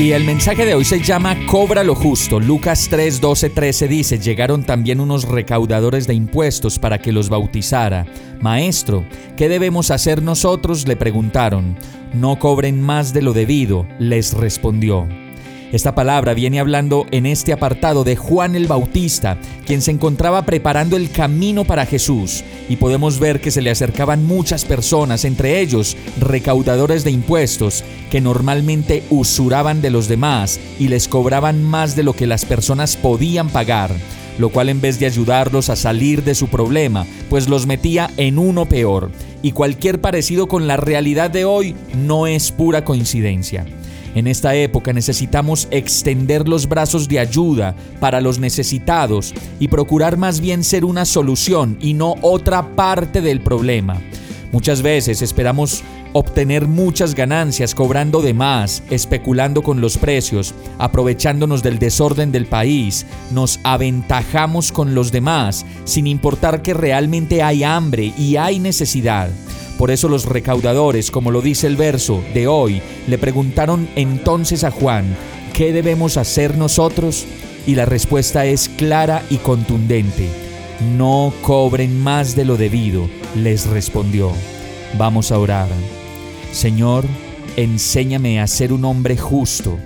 Y el mensaje de hoy se llama Cobra lo justo. Lucas 3, 12, 13 dice, llegaron también unos recaudadores de impuestos para que los bautizara. Maestro, ¿qué debemos hacer nosotros? le preguntaron. No cobren más de lo debido, les respondió. Esta palabra viene hablando en este apartado de Juan el Bautista, quien se encontraba preparando el camino para Jesús, y podemos ver que se le acercaban muchas personas, entre ellos recaudadores de impuestos, que normalmente usuraban de los demás y les cobraban más de lo que las personas podían pagar lo cual en vez de ayudarlos a salir de su problema, pues los metía en uno peor. Y cualquier parecido con la realidad de hoy no es pura coincidencia. En esta época necesitamos extender los brazos de ayuda para los necesitados y procurar más bien ser una solución y no otra parte del problema. Muchas veces esperamos obtener muchas ganancias cobrando de más, especulando con los precios, aprovechándonos del desorden del país, nos aventajamos con los demás, sin importar que realmente hay hambre y hay necesidad. Por eso los recaudadores, como lo dice el verso de hoy, le preguntaron entonces a Juan, ¿qué debemos hacer nosotros? Y la respuesta es clara y contundente. No cobren más de lo debido, les respondió. Vamos a orar. Señor, enséñame a ser un hombre justo.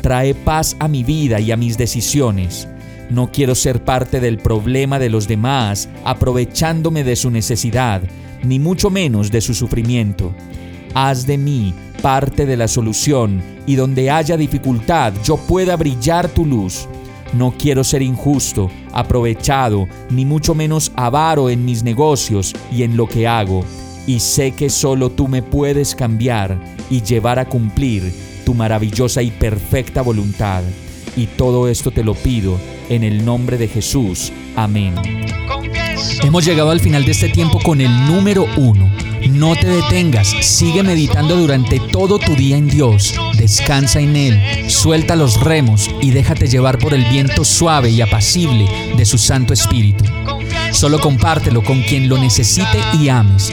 Trae paz a mi vida y a mis decisiones. No quiero ser parte del problema de los demás, aprovechándome de su necesidad, ni mucho menos de su sufrimiento. Haz de mí parte de la solución y donde haya dificultad yo pueda brillar tu luz. No quiero ser injusto, aprovechado, ni mucho menos avaro en mis negocios y en lo que hago. Y sé que solo tú me puedes cambiar y llevar a cumplir tu maravillosa y perfecta voluntad. Y todo esto te lo pido en el nombre de Jesús. Amén. Hemos llegado al final de este tiempo con el número uno. No te detengas, sigue meditando durante todo tu día en Dios, descansa en Él, suelta los remos y déjate llevar por el viento suave y apacible de su Santo Espíritu. Solo compártelo con quien lo necesite y ames.